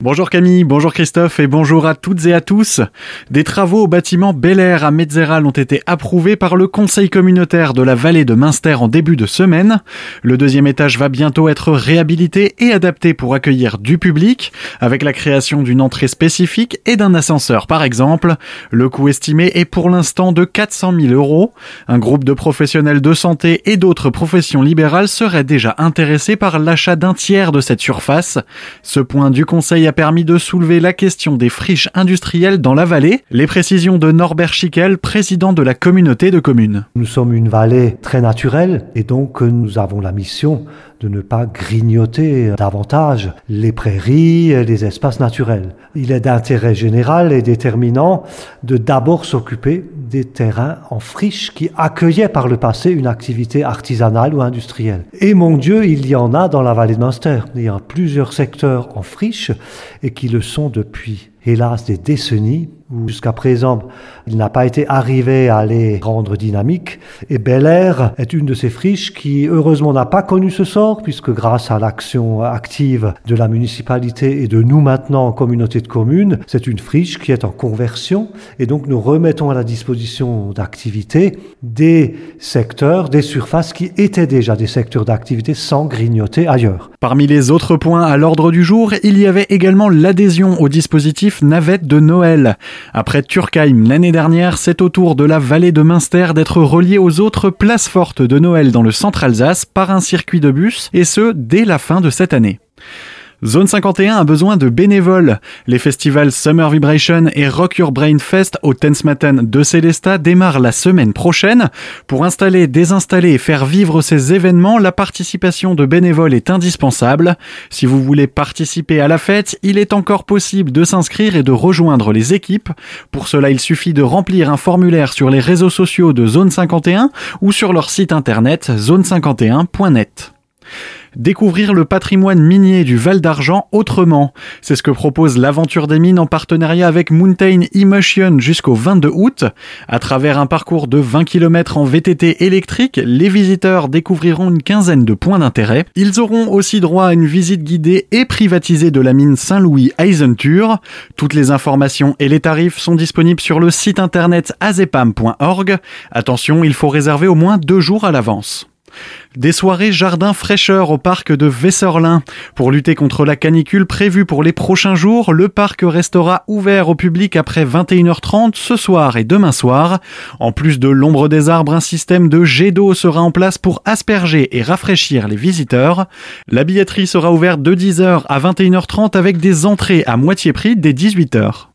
Bonjour Camille, bonjour Christophe et bonjour à toutes et à tous. Des travaux au bâtiment Bel Air à Metzeral ont été approuvés par le conseil communautaire de la vallée de Münster en début de semaine. Le deuxième étage va bientôt être réhabilité et adapté pour accueillir du public, avec la création d'une entrée spécifique et d'un ascenseur par exemple. Le coût estimé est pour l'instant de 400 000 euros. Un groupe de professionnels de santé et d'autres professions libérales seraient déjà intéressés par l'achat d'un tiers de cette surface. Ce point du conseil a permis de soulever la question des friches industrielles dans la vallée. Les précisions de Norbert Schickel, président de la communauté de communes. Nous sommes une vallée très naturelle et donc nous avons la mission de ne pas grignoter davantage les prairies, et les espaces naturels. Il est d'intérêt général et déterminant de d'abord s'occuper des terrains en friche qui accueillaient par le passé une activité artisanale ou industrielle. Et mon Dieu, il y en a dans la vallée de Munster. Il y a plusieurs secteurs en friche et qui le sont depuis, hélas, des décennies où jusqu'à présent il n'a pas été arrivé à les rendre dynamiques. Et Bel Air est une de ces friches qui heureusement n'a pas connu ce sort puisque grâce à l'action active de la municipalité et de nous maintenant en communauté de communes, c'est une friche qui est en conversion et donc nous remettons à la disposition d'activités des secteurs, des surfaces qui étaient déjà des secteurs d'activité sans grignoter ailleurs. Parmi les autres points à l'ordre du jour, il y avait également l'adhésion au dispositif navette de Noël. Après Turkheim l'année dernière, c'est au tour de la vallée de Münster d'être reliée aux autres places fortes de Noël dans le centre Alsace par un circuit de bus, et ce, dès la fin de cette année. Zone 51 a besoin de bénévoles. Les festivals Summer Vibration et Rock Your Brain Fest au Tensmatten de Célesta démarrent la semaine prochaine. Pour installer, désinstaller et faire vivre ces événements, la participation de bénévoles est indispensable. Si vous voulez participer à la fête, il est encore possible de s'inscrire et de rejoindre les équipes. Pour cela, il suffit de remplir un formulaire sur les réseaux sociaux de Zone 51 ou sur leur site internet zone51.net. Découvrir le patrimoine minier du Val d'Argent autrement. C'est ce que propose l'aventure des mines en partenariat avec Mountain Emotion jusqu'au 22 août. À travers un parcours de 20 km en VTT électrique, les visiteurs découvriront une quinzaine de points d'intérêt. Ils auront aussi droit à une visite guidée et privatisée de la mine Saint-Louis Eisentur. Toutes les informations et les tarifs sont disponibles sur le site internet azepam.org. Attention, il faut réserver au moins deux jours à l'avance. Des soirées jardin fraîcheur au parc de Vesserlin. Pour lutter contre la canicule prévue pour les prochains jours, le parc restera ouvert au public après 21h30 ce soir et demain soir. En plus de l'ombre des arbres, un système de jet d'eau sera en place pour asperger et rafraîchir les visiteurs. La billetterie sera ouverte de 10h à 21h30 avec des entrées à moitié prix dès 18h.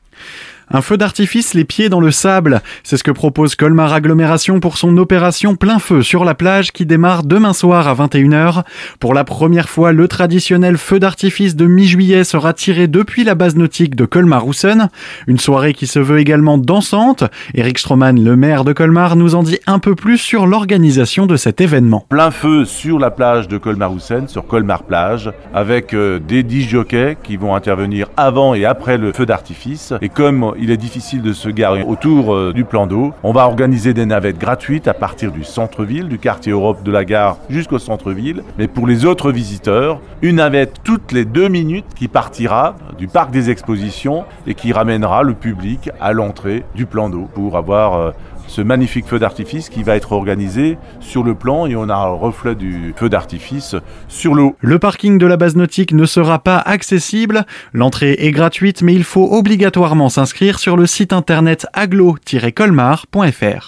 Un feu d'artifice les pieds dans le sable, c'est ce que propose Colmar Agglomération pour son opération plein feu sur la plage qui démarre demain soir à 21h. Pour la première fois, le traditionnel feu d'artifice de mi-juillet sera tiré depuis la base nautique de Colmar-Roussen. Une soirée qui se veut également dansante. Eric Stroman, le maire de Colmar, nous en dit un peu plus sur l'organisation de cet événement. Plein feu sur la plage de Colmar-Roussen, sur Colmar Plage, avec euh, des 10 jockeys qui vont intervenir avant et après le feu d'artifice. Et comme il est difficile de se garer autour euh, du plan d'eau. On va organiser des navettes gratuites à partir du centre-ville, du quartier Europe de la gare jusqu'au centre-ville. Mais pour les autres visiteurs, une navette toutes les deux minutes qui partira du parc des expositions et qui ramènera le public à l'entrée du plan d'eau pour avoir euh, ce magnifique feu d'artifice qui va être organisé sur le plan et on a un reflet du feu d'artifice sur l'eau. Le parking de la base nautique ne sera pas accessible. L'entrée est gratuite mais il faut obligatoirement s'inscrire sur le site internet aglo-colmar.fr.